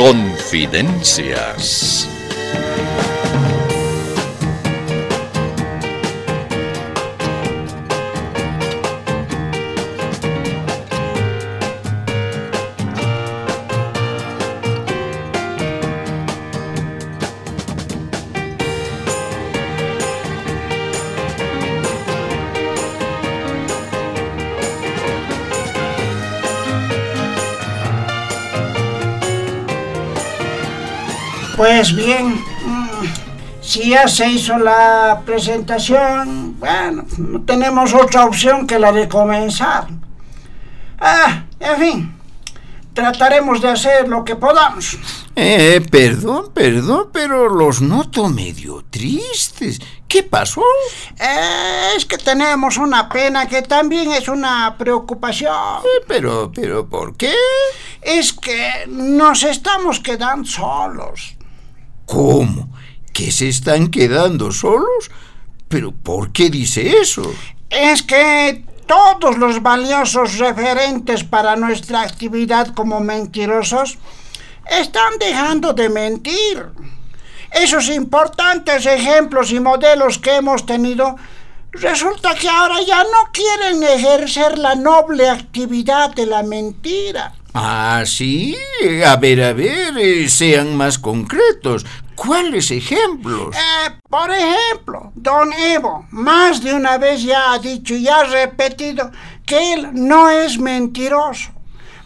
Confidencias. Pues bien, mm, si ya se hizo la presentación, bueno, no tenemos otra opción que la de comenzar. Ah, en fin, trataremos de hacer lo que podamos. Eh, perdón, perdón, pero los noto medio tristes. ¿Qué pasó? Eh, es que tenemos una pena que también es una preocupación. Eh, pero, pero, ¿por qué? Es que nos estamos quedando solos. ¿Cómo? ¿Que se están quedando solos? ¿Pero por qué dice eso? Es que todos los valiosos referentes para nuestra actividad como mentirosos están dejando de mentir. Esos importantes ejemplos y modelos que hemos tenido, resulta que ahora ya no quieren ejercer la noble actividad de la mentira. Ah, sí. A ver, a ver, eh, sean más concretos. ¿Cuáles ejemplos? Eh, por ejemplo, don Evo más de una vez ya ha dicho y ha repetido que él no es mentiroso.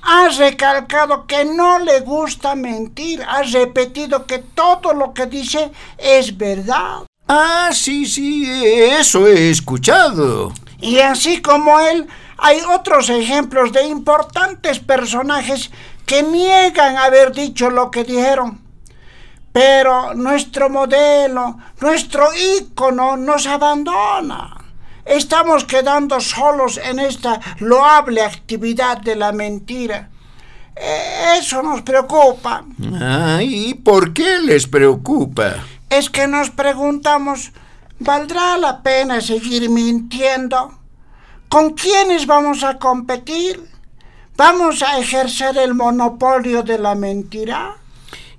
Ha recalcado que no le gusta mentir. Ha repetido que todo lo que dice es verdad. Ah, sí, sí, eso he escuchado. Y así como él, hay otros ejemplos de importantes personajes que niegan haber dicho lo que dijeron. Pero nuestro modelo, nuestro ícono nos abandona. Estamos quedando solos en esta loable actividad de la mentira. E, eso nos preocupa. Ah, ¿y por qué les preocupa? Es que nos preguntamos, ¿valdrá la pena seguir mintiendo? ¿Con quiénes vamos a competir? ¿Vamos a ejercer el monopolio de la mentira?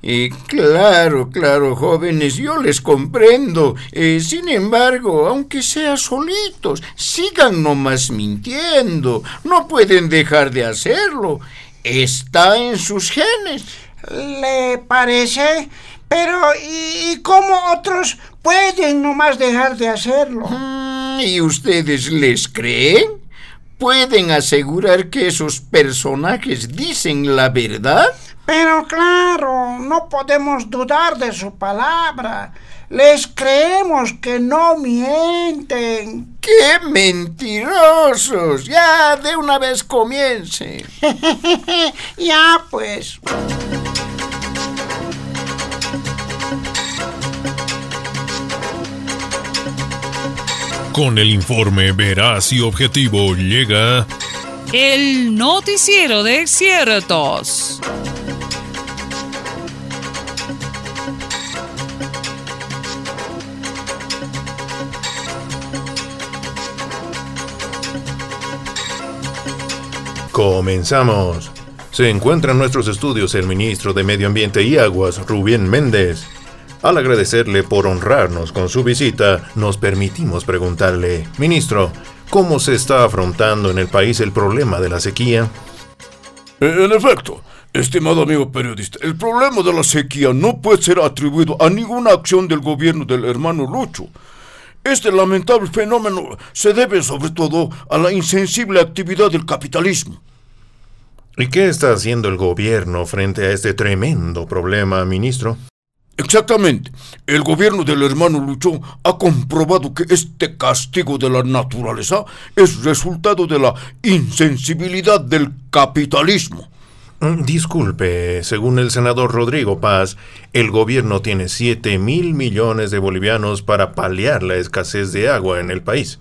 Eh, claro, claro, jóvenes, yo les comprendo. Eh, sin embargo, aunque sea solitos, sigan nomás mintiendo. No pueden dejar de hacerlo. Está en sus genes. ¿Le parece? Pero, ¿y, cómo otros pueden nomás dejar de hacerlo? Mm, ¿Y ustedes les creen? ¿Pueden asegurar que esos personajes dicen la verdad? Pero claro, no podemos dudar de su palabra. Les creemos que no mienten. ¡Qué mentirosos! Ya de una vez comience. ya pues. Con el informe veraz y objetivo llega... El noticiero de ciertos. Comenzamos. Se encuentra en nuestros estudios el ministro de Medio Ambiente y Aguas, Rubén Méndez. Al agradecerle por honrarnos con su visita, nos permitimos preguntarle, ministro, ¿cómo se está afrontando en el país el problema de la sequía? En efecto, estimado amigo periodista, el problema de la sequía no puede ser atribuido a ninguna acción del gobierno del hermano Lucho. Este lamentable fenómeno se debe sobre todo a la insensible actividad del capitalismo. ¿Y qué está haciendo el gobierno frente a este tremendo problema, ministro? Exactamente. El gobierno del hermano Lucho ha comprobado que este castigo de la naturaleza es resultado de la insensibilidad del capitalismo. Mm, disculpe, según el senador Rodrigo Paz, el gobierno tiene 7 mil millones de bolivianos para paliar la escasez de agua en el país.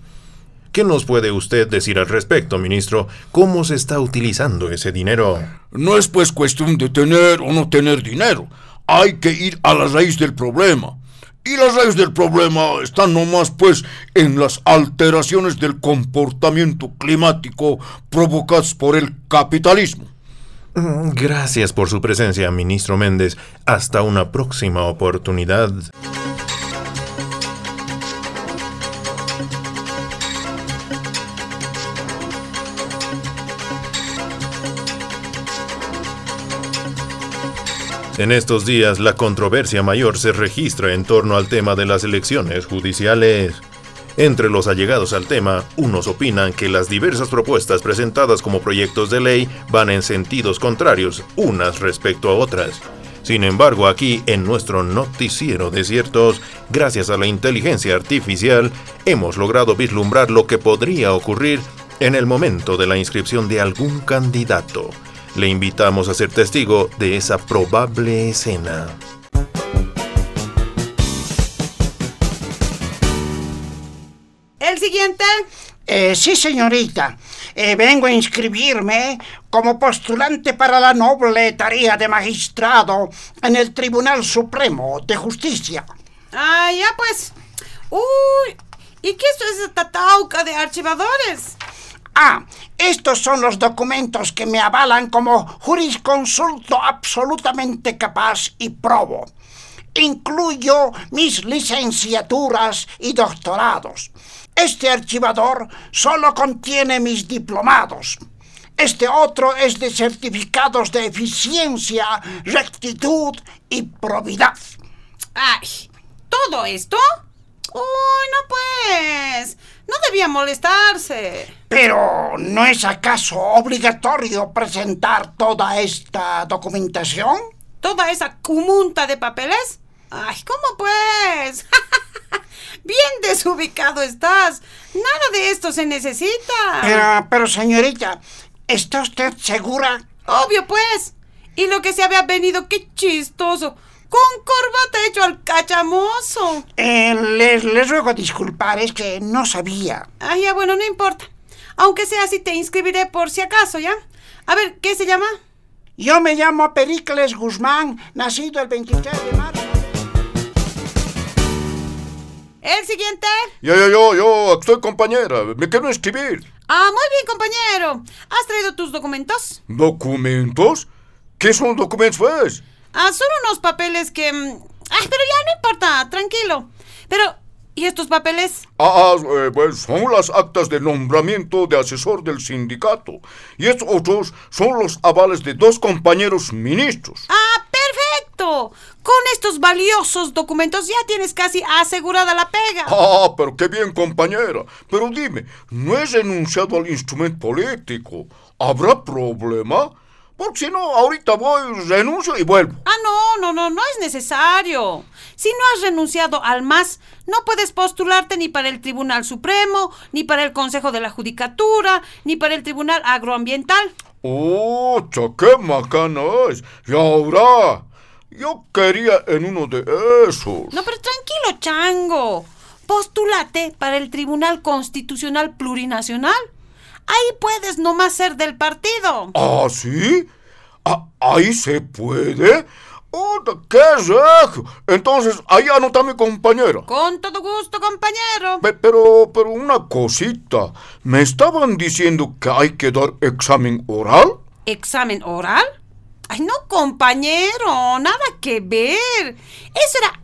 ¿Qué nos puede usted decir al respecto, ministro? ¿Cómo se está utilizando ese dinero? No es pues cuestión de tener o no tener dinero. Hay que ir a la raíz del problema. Y la raíz del problema está nomás pues en las alteraciones del comportamiento climático provocadas por el capitalismo. Mm, Gracias por su presencia, ministro Méndez. Hasta una próxima oportunidad. En estos días, la controversia mayor se registra en torno al tema de las elecciones judiciales. Entre los allegados al tema, unos opinan que las diversas propuestas presentadas como proyectos de ley van en sentidos contrarios unas respecto a otras. Sin embargo, aquí en nuestro noticiero de ciertos, gracias a la inteligencia artificial, hemos logrado vislumbrar lo que podría ocurrir en el momento de la inscripción de algún candidato. Le invitamos a ser testigo de esa probable escena. El siguiente. Eh, sí, señorita. Eh, vengo a inscribirme como postulante para la noble tarea de magistrado en el Tribunal Supremo de Justicia. Ah, ya pues. Uy, ¿y qué es esta tauca de archivadores? Ah, estos son los documentos que me avalan como jurisconsulto absolutamente capaz y probo. Incluyo mis licenciaturas y doctorados. Este archivador solo contiene mis diplomados. Este otro es de certificados de eficiencia, rectitud y probidad. Ay, ¿todo esto? Uy, no pues. No debía molestarse. Pero ¿no es acaso obligatorio presentar toda esta documentación? ¿Toda esa cumunta de papeles? Ay, ¿cómo pues? Bien desubicado estás. Nada de esto se necesita. Pero, pero señorita, ¿está usted segura? Obvio pues. Y lo que se había venido, qué chistoso. Con corbata hecho al cachamoso. Eh, les, les ruego disculpar, es que no sabía. Ay, ya bueno, no importa. Aunque sea así, te inscribiré por si acaso, ¿ya? A ver, ¿qué se llama? Yo me llamo Pericles Guzmán, nacido el 23 de marzo. El siguiente. Yo, yo, yo, yo, estoy compañera. Me quiero inscribir. Ah, muy bien, compañero. ¿Has traído tus documentos? ¿Documentos? ¿Qué son documentos, pues? Ah, son unos papeles que... Ay, pero ya no importa, tranquilo. Pero, ¿y estos papeles? Ah, ah, eh, pues son las actas de nombramiento de asesor del sindicato. Y estos otros son los avales de dos compañeros ministros. Ah, perfecto. Con estos valiosos documentos ya tienes casi asegurada la pega. Ah, pero qué bien, compañera. Pero dime, ¿no he renunciado al instrumento político? ¿Habrá problema? Porque si no, ahorita voy, renuncio y vuelvo. Ah, no, no, no, no es necesario. Si no has renunciado al MAS, no puedes postularte ni para el Tribunal Supremo, ni para el Consejo de la Judicatura, ni para el Tribunal Agroambiental. ¡Oh, qué macana es! Y ahora, yo quería en uno de esos. No, pero tranquilo, chango. Postúlate para el Tribunal Constitucional Plurinacional. Ahí puedes nomás ser del partido. ¿Ah, sí? Ah, ¿Ahí se puede? ¡Oh, qué regio! Entonces, ahí anota mi compañera. Con todo gusto, compañero. Pe- Pero, pero una cosita. ¿Me estaban diciendo que hay que dar examen oral? ¿Examen oral? Ay, no, compañero, nada que ver. Eso era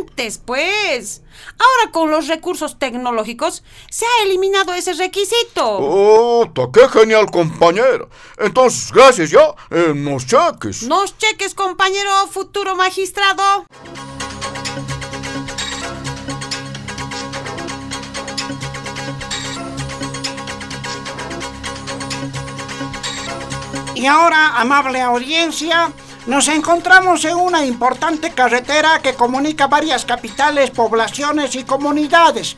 antes, pues. Ahora con los recursos tecnológicos se ha eliminado ese requisito. ¡Oh, ta, qué genial, compañera! Entonces, gracias ya. Eh, nos cheques. Nos cheques, compañero futuro magistrado. Y ahora, amable audiencia, nos encontramos en una importante carretera que comunica varias capitales, poblaciones y comunidades.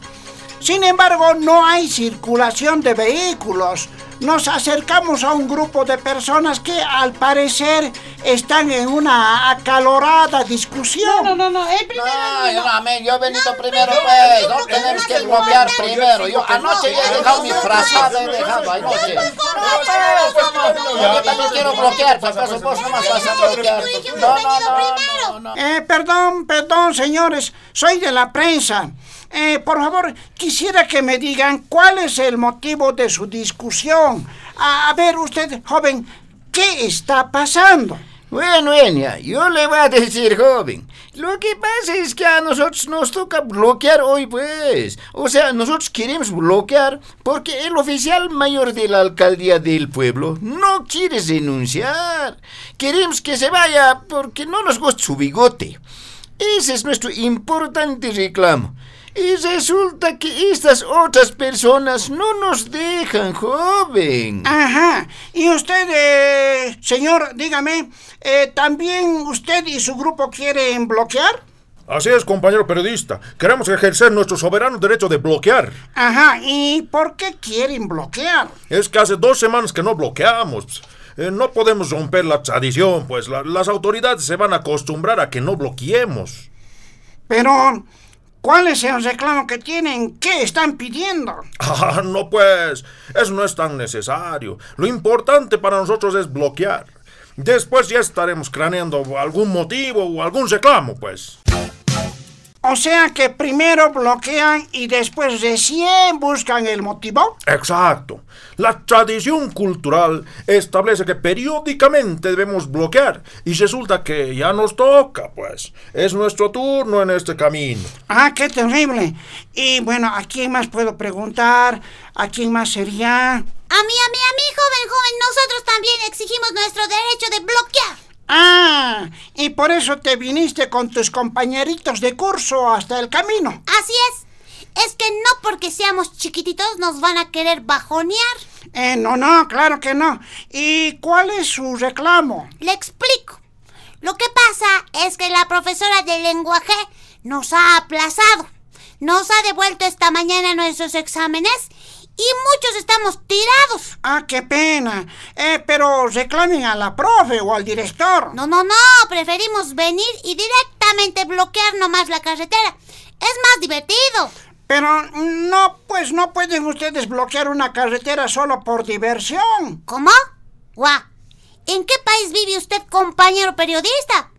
Sin embargo, no hay circulación de vehículos. Nos acercamos a un grupo de personas que al parecer están en una acalorada discusión. No, no, no, el primero. No, yo no, amén, yo he venido primero, pues. No tenemos que bloquear primero. Yo anoche ya he dejado mi frazada, he dejado anoche. No, pues, no, yo también quiero bloquear, pues, acaso vos nomás vas a bloquear. No, no, no, no, no. Eh, perdón, perdón, señores, soy de la prensa. Eh, por favor, quisiera que me digan cuál es el motivo de su discusión. A, ver, usted, joven, ¿qué está pasando? Bueno, Enya, yo le voy a decir, joven. Lo que pasa es que a nosotros nos toca bloquear hoy, pues. O sea, nosotros queremos bloquear porque el oficial mayor de la alcaldía del pueblo no quiere renunciar. Queremos que se vaya porque no nos gusta su bigote. Ese es nuestro importante reclamo. Y resulta que estas otras personas no nos dejan, joven. Ajá. Y usted, eh, señor, dígame, eh, ¿también usted y su grupo quieren bloquear? Así es, compañero periodista. Queremos ejercer nuestro soberano derecho de bloquear. Ajá. ¿Y por qué quieren bloquear? Es que hace dos semanas que no bloqueamos. Eh, no podemos romper la tradición, pues la- las autoridades se van a acostumbrar a que no bloqueemos. Pero, ¿cuál es el reclamo que tienen? ¿Qué están pidiendo? Ah, no pues, eso no es tan necesario. Lo importante para nosotros es bloquear. Después ya estaremos craneando algún motivo o algún reclamo, pues. O sea que primero bloquean y después recién buscan el motivo. Exacto. La tradición cultural establece que periódicamente debemos bloquear y resulta que ya nos toca, pues. Es nuestro turno en este camino. Ah, qué terrible. Y bueno, ¿a quién más puedo preguntar? ¿A quién más sería? A mí, a mí, a mí, joven, joven, nosotros también exigimos nuestro derecho de bloquear. Ah, y por eso te viniste con tus compañeritos de curso hasta el camino. Así es. Es que no porque seamos chiquititos nos van a querer bajonear. Eh, no, no, claro que no. ¿Y cuál es su reclamo? Le explico. Lo que pasa es que la profesora de lenguaje nos ha aplazado. Nos ha devuelto esta mañana nuestros exámenes y muchos estamos tirados. Ah, qué pena. Eh, pero reclamen a la profe o al director. No, no, no, preferimos venir y directamente bloquear nomás la carretera. Es más divertido. Pero no, pues no pueden ustedes bloquear una carretera solo por diversión. ¿Cómo? Guau. ¿En qué país vive usted, compañero periodista?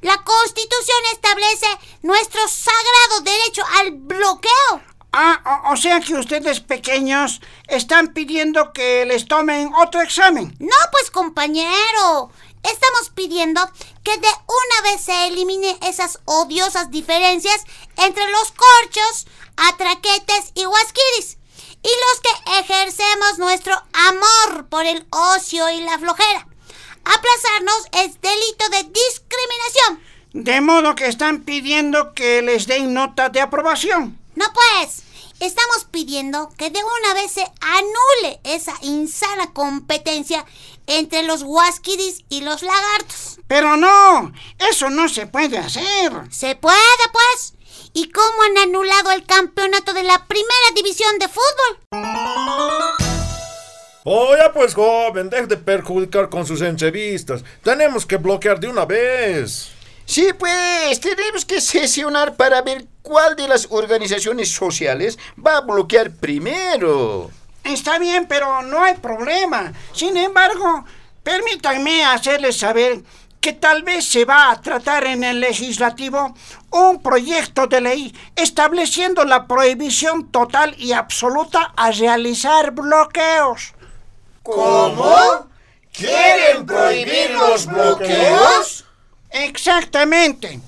La Constitución establece nuestro sagrado derecho al bloqueo. Ah, o, o sea que ustedes pequeños están pidiendo que les tomen otro examen. No, pues compañero. Estamos pidiendo que de una vez se elimine esas odiosas diferencias entre los corchos, atraquetes y huasquiris. Y los que ejercemos nuestro amor por el ocio y la flojera. Aplazarnos es delito de discriminación. De modo que están pidiendo que les den nota de aprobación. No pues, estamos pidiendo que de una vez se anule esa insana competencia entre los huasquiris y los lagartos. Pero no, eso no se puede hacer. Se puede pues. ¿Y cómo han anulado el campeonato de la primera división de fútbol? Oye, pues joven, deje de perjudicar con sus entrevistas. Tenemos que bloquear de una vez. Sí, pues tenemos que sesionar para ver cuál de las organizaciones sociales va a bloquear primero. Está bien, pero no hay problema. Sin embargo, permítanme hacerles saber que tal vez se va a tratar en el legislativo un proyecto de ley estableciendo la prohibición total y absoluta a realizar bloqueos. ¿Cómo? ¿Quieren prohibir los bloqueos? Exactamente.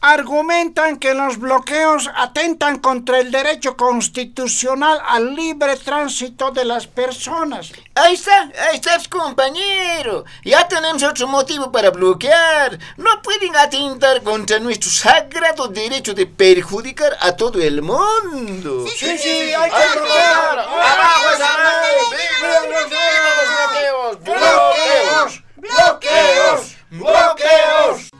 Argumentan que los bloqueos atentan contra el derecho constitucional al libre tránsito de las personas. Ahí está, ahí está, compañero. Ya tenemos otro motivo para bloquear. No pueden atentar contra nuestro sagrado derecho de perjudicar a todo el mundo. Sí, sí, hay que bloquear. ¡Abajo esa ley! ¡Viva los bloqueos! ¡Bloqueos! ¡Bloqueos! ¡Bloqueos!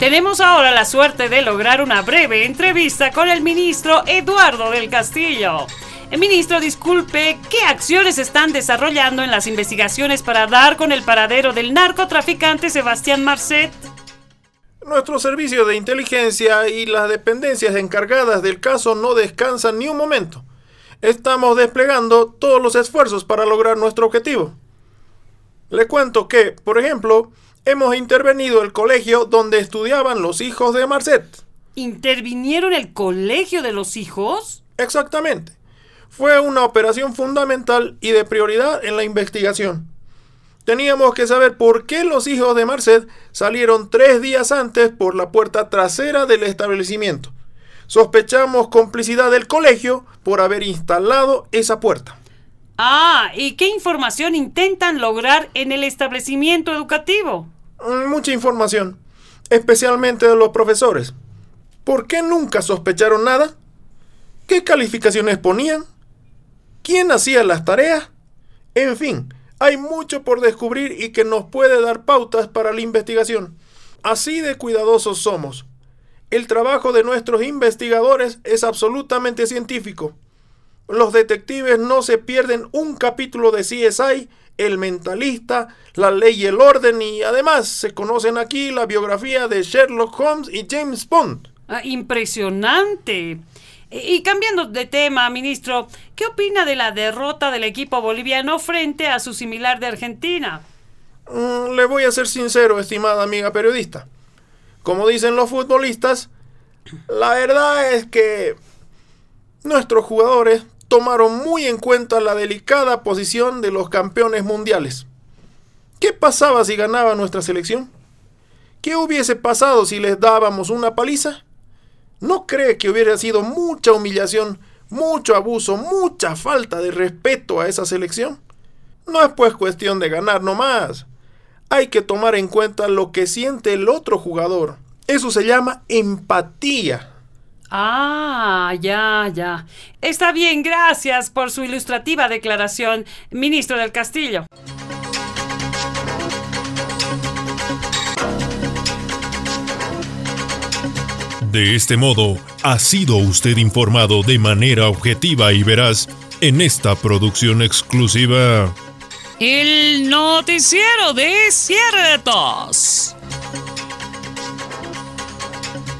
Tenemos ahora la suerte de lograr una breve entrevista con el ministro Eduardo del Castillo. El ministro, disculpe, ¿qué acciones están desarrollando en las investigaciones para dar con el paradero del narcotraficante Sebastián Marcet? Nuestro servicio de inteligencia y las dependencias encargadas del caso no descansan ni un momento. Estamos desplegando todos los esfuerzos para lograr nuestro objetivo. Le cuento que, por ejemplo, hemos intervenido el colegio donde estudiaban los hijos de Marcet. ¿Intervinieron el colegio de los hijos? Exactamente. Fue una operación fundamental y de prioridad en la investigación. Teníamos que saber por qué los hijos de Marcet salieron tres días antes por la puerta trasera del establecimiento. Sospechamos complicidad del colegio por haber instalado esa puerta. Ah, ¿y qué información intentan lograr en el establecimiento educativo? Mm, Mucha información, especialmente de los profesores. ¿Por qué nunca sospecharon nada? ¿Qué calificaciones ponían? ¿Quién hacía las tareas? En fin, hay mucho por descubrir y que nos puede dar pautas para la investigación. Así de cuidadosos somos. El trabajo de nuestros investigadores es absolutamente científico. Los detectives no se pierden un capítulo de CSI, El Mentalista, La Ley y el Orden y además se conocen aquí la biografía de Sherlock Holmes y James Bond. Ah, impresionante. Y y cambiando de tema, ministro, ¿qué opina de la derrota del equipo boliviano frente a su similar de Argentina? Mm, Le voy a ser sincero, estimada amiga periodista. Como dicen los futbolistas, la verdad es que nuestros jugadores tomaron muy en cuenta la delicada posición de los campeones mundiales. ¿Qué pasaba si ganaba nuestra selección? ¿Qué hubiese pasado si les dábamos una paliza? ¿No cree que hubiera sido mucha humillación, mucho abuso, mucha falta de respeto a esa selección? No es pues cuestión de ganar nomás. Hay que tomar en cuenta lo que siente el otro jugador. Eso se llama empatía. Ah, ya, ya. Está bien, gracias por su ilustrativa declaración, ministro del Castillo. De este modo, ha sido usted informado de manera objetiva y veraz en esta producción exclusiva. El noticiero de ciertos.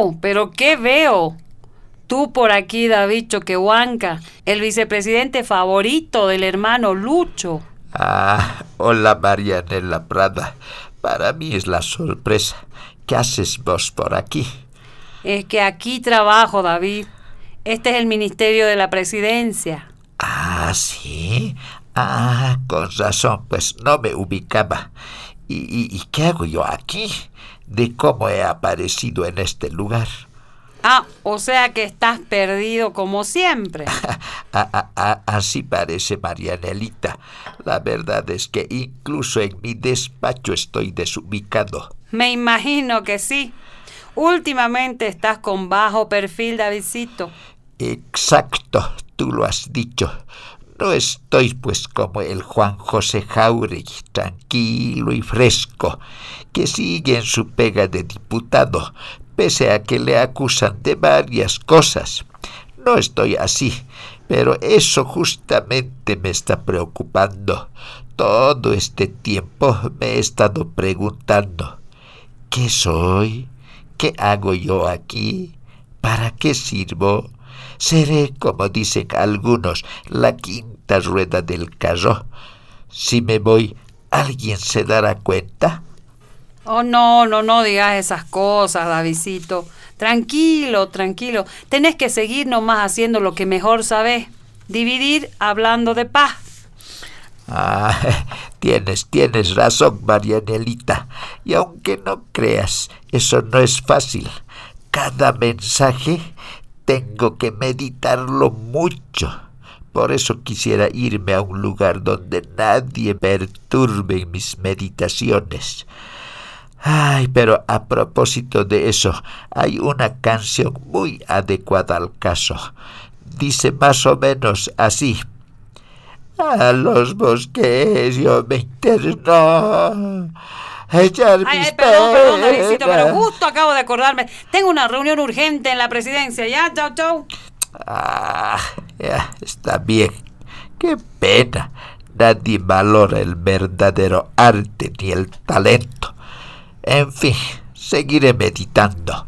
Oh, pero ¿qué veo? Tú por aquí, David Choquehuanca, el vicepresidente favorito del hermano Lucho. Ah, hola Marianela Prada. Para mí es la sorpresa. ¿Qué haces vos por aquí? Es que aquí trabajo, David. Este es el Ministerio de la Presidencia. Ah, sí. Ah, con razón, pues no me ubicaba. ¿Y, y, y qué hago yo aquí? ¿De cómo he aparecido en este lugar? Ah, o sea que estás perdido como siempre. A- a- a- así parece Marianelita. La verdad es que incluso en mi despacho estoy desubicado. Me imagino que sí. Últimamente estás con bajo perfil, Davidcito. Exacto, tú lo has dicho. No estoy pues como el Juan José Jauregui, tranquilo y fresco, que sigue en su pega de diputado, pese a que le acusan de varias cosas. No estoy así, pero eso justamente me está preocupando. Todo este tiempo me he estado preguntando, ¿qué soy? ¿Qué hago yo aquí? ¿Para qué sirvo? Seré, como dicen algunos, la quinta rueda del carro. Si me voy, ¿alguien se dará cuenta? Oh, no, no, no digas esas cosas, Davidcito. Tranquilo, tranquilo. Tenés que seguir nomás haciendo lo que mejor sabés. Dividir hablando de paz. Ah, tienes, tienes razón, Marianelita. Y aunque no creas, eso no es fácil. Cada mensaje tengo que meditarlo mucho. Por eso quisiera irme a un lugar donde nadie perturbe mis meditaciones. Ay, pero a propósito de eso, hay una canción muy adecuada al caso. Dice más o menos así. A los bosques yo me interno. Echar Ay, ay, perdón, perdón, Davidcito, pero justo acabo de acordarme. Tengo una reunión urgente en la presidencia, ¿ya? Chau, chau. Ah, ya, está bien. Qué pena. Nadie valora el verdadero arte ni el talento. En fin, seguiré meditando.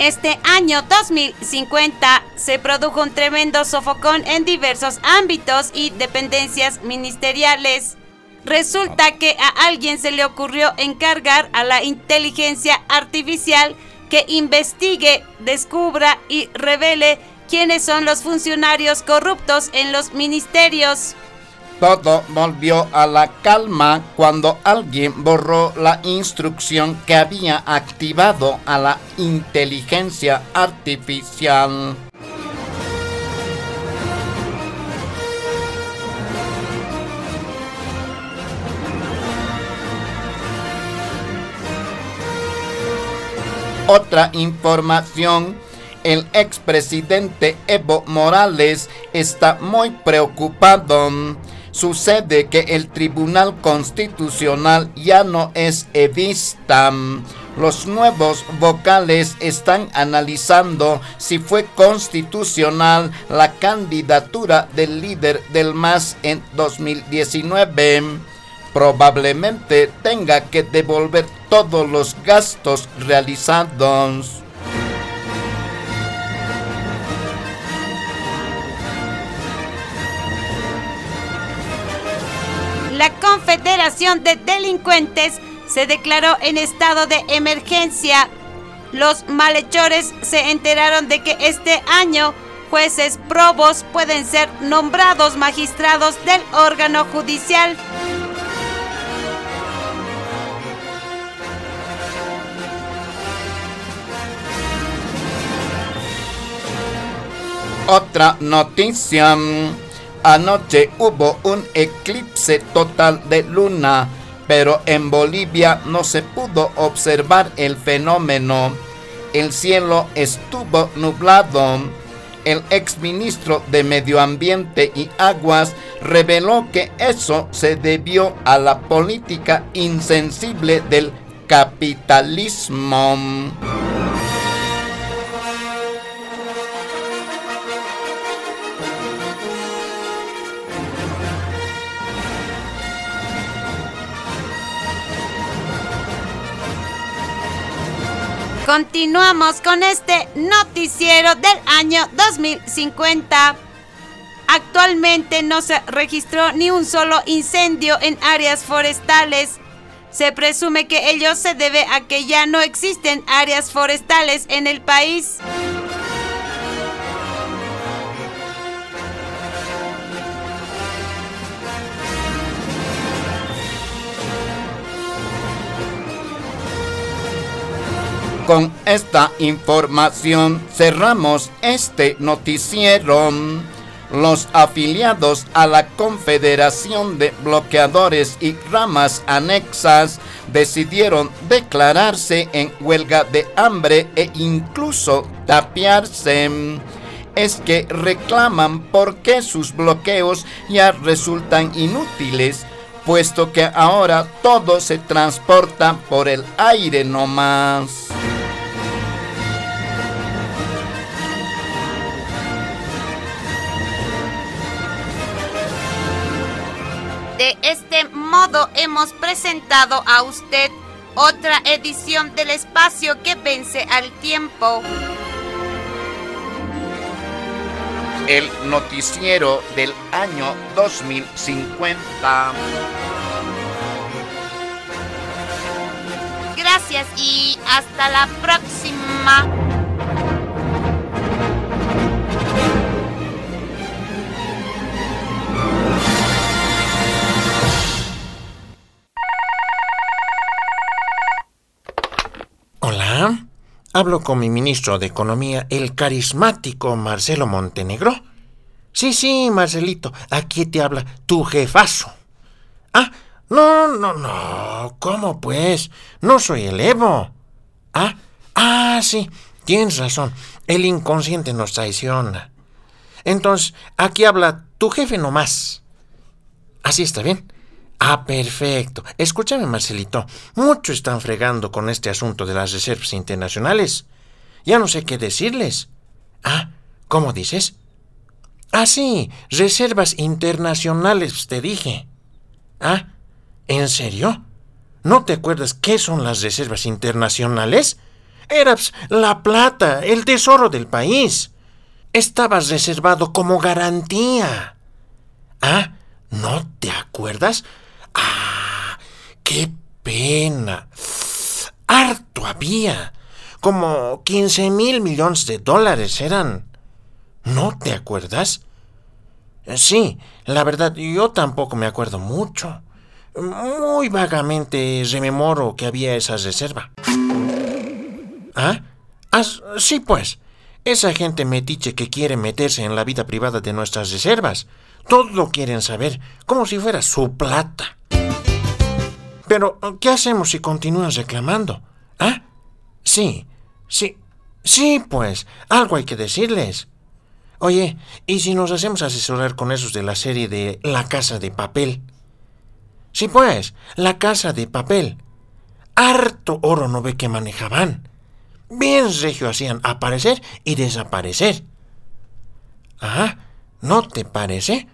Este año 2050 se produjo un tremendo sofocón en diversos ámbitos y dependencias ministeriales. Resulta que a alguien se le ocurrió encargar a la inteligencia artificial que investigue, descubra y revele quiénes son los funcionarios corruptos en los ministerios. Todo volvió a la calma cuando alguien borró la instrucción que había activado a la inteligencia artificial. Otra información, el expresidente Evo Morales está muy preocupado. Sucede que el Tribunal Constitucional ya no es evista. Los nuevos vocales están analizando si fue constitucional la candidatura del líder del MAS en 2019 probablemente tenga que devolver todos los gastos realizados. La Confederación de Delincuentes se declaró en estado de emergencia. Los malhechores se enteraron de que este año jueces probos pueden ser nombrados magistrados del órgano judicial. Otra noticia. Anoche hubo un eclipse total de luna, pero en Bolivia no se pudo observar el fenómeno. El cielo estuvo nublado. El exministro de Medio Ambiente y Aguas reveló que eso se debió a la política insensible del capitalismo. Continuamos con este noticiero del año 2050. Actualmente no se registró ni un solo incendio en áreas forestales. Se presume que ello se debe a que ya no existen áreas forestales en el país. Con esta información cerramos este noticiero. Los afiliados a la Confederación de Bloqueadores y Ramas Anexas decidieron declararse en huelga de hambre e incluso tapiarse. Es que reclaman porque sus bloqueos ya resultan inútiles, puesto que ahora todo se transporta por el aire nomás. De este modo hemos presentado a usted otra edición del espacio que vence al tiempo. El noticiero del año 2050. Gracias y hasta la próxima. Hablo con mi ministro de Economía, el carismático Marcelo Montenegro. Sí, sí, Marcelito, aquí te habla tu jefazo. Ah, no, no, no, ¿cómo pues? No soy el Evo. Ah, ah, sí, tienes razón, el inconsciente nos traiciona. Entonces, aquí habla tu jefe nomás. Así está bien. Ah, perfecto. Escúchame, Marcelito. Mucho están fregando con este asunto de las reservas internacionales. Ya no sé qué decirles. Ah, ¿cómo dices? Ah, sí, reservas internacionales, te dije. Ah, ¿en serio? ¿No te acuerdas qué son las reservas internacionales? Era la plata, el tesoro del país. Estabas reservado como garantía. Ah, ¿no te acuerdas? Ah, qué pena. Harto había. Como 15 mil millones de dólares eran. ¿No te acuerdas? Sí, la verdad, yo tampoco me acuerdo mucho. Muy vagamente rememoro que había esa reserva. ¿Ah? ah sí, pues. Esa gente metiche que quiere meterse en la vida privada de nuestras reservas. Todo lo quieren saber, como si fuera su plata. Pero, ¿qué hacemos si continúan reclamando? ¿Ah? Sí, sí, sí, pues, algo hay que decirles. Oye, ¿y si nos hacemos asesorar con esos de la serie de La Casa de Papel? Sí, pues, La Casa de Papel. Harto oro no ve que manejaban. Bien regio hacían aparecer y desaparecer. Ah, ¿no te parece?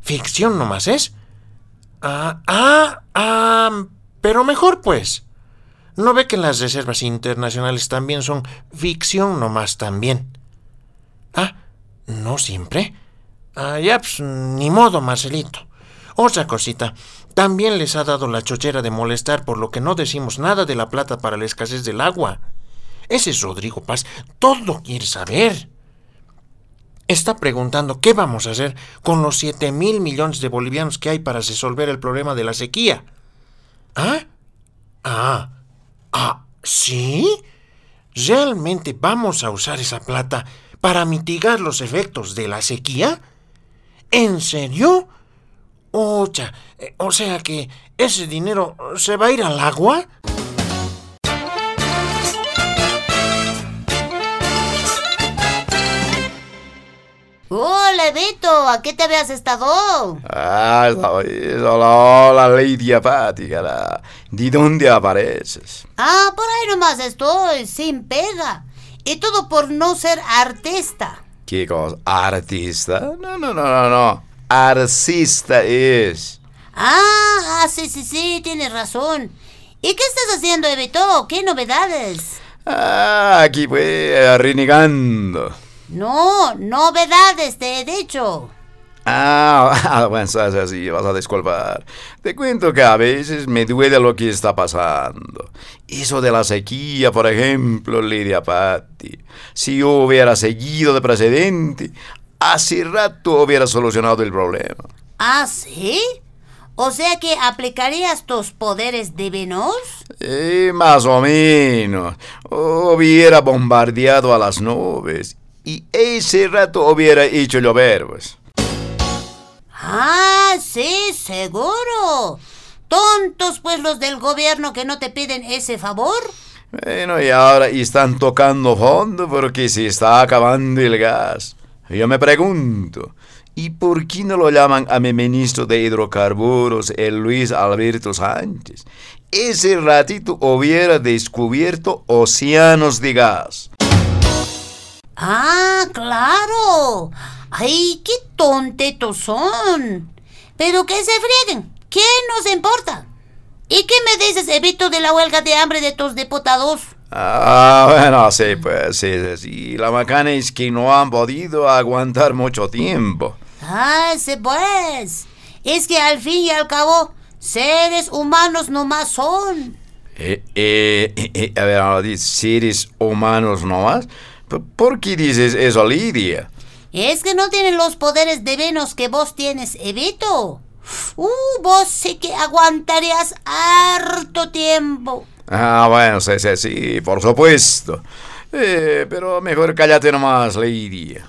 Ficción nomás es. Ah, ah, ah, pero mejor pues. ¿No ve que las reservas internacionales también son ficción nomás también? Ah, ¿no siempre? Ah, ya, pues, ni modo, Marcelito. Otra cosita, también les ha dado la chochera de molestar por lo que no decimos nada de la plata para la escasez del agua. Ese es Rodrigo Paz, todo quiere saber. Está preguntando qué vamos a hacer con los 7 mil millones de bolivianos que hay para resolver el problema de la sequía. ¿Ah? Ah. Ah, ¿sí? ¿Realmente vamos a usar esa plata para mitigar los efectos de la sequía? ¿En serio? Ocha, eh, o sea que ese dinero se va a ir al agua. Hola, Beto, ¿a qué te habías estado? Ah, hola, hola, Lady Apática. ¿De dónde apareces? Ah, por ahí nomás estoy, sin pega. Y todo por no ser artista. ¿Qué cosa? ¿Artista? No, no, no, no, no. Artista es. Ah, sí, sí, sí, tienes razón. ¿Y qué estás haciendo, Beto? ¿Qué novedades? Ah, aquí pues, renegando. No, novedades, te he dicho. Ah, bueno, así, vas a disculpar. Te cuento que a veces me duele lo que está pasando. Eso de la sequía, por ejemplo, Lidia Patti. Si yo hubiera seguido de presidente, hace rato hubiera solucionado el problema. ¿Ah, sí? O sea que aplicarías tus poderes divinos? Sí, más o menos. Hubiera bombardeado a las nubes y ese rato hubiera hecho llover, pues. Ah, sí, seguro. Tontos pues los del gobierno que no te piden ese favor. Bueno, y ahora están tocando fondo porque se está acabando el gas. Yo me pregunto, ¿y por qué no lo llaman a mi ministro de hidrocarburos, el Luis Alberto Sánchez? Ese ratito hubiera descubierto océanos de gas. Ah, claro. Ay, qué tontetos son. Pero que se frieguen. ¿Qué nos importa? ¿Y qué me dices, Evito, de la huelga de hambre de tus diputados? Ah, bueno, sí, pues sí, sí. La macana es que no han podido aguantar mucho tiempo. Ah, sí, pues. Es que al fin y al cabo, seres humanos nomás son. Eh, eh, eh, eh, a ver, dices, seres humanos nomás. ¿Por- ¿Por qué dices eso, Lidia? Es que no tienen los poderes divinos que vos tienes, Evito. Uh, vos sí que aguantarías harto tiempo. Ah, bueno, sí, sí, sí, por supuesto. Eh, pero mejor cállate nomás, Lidia.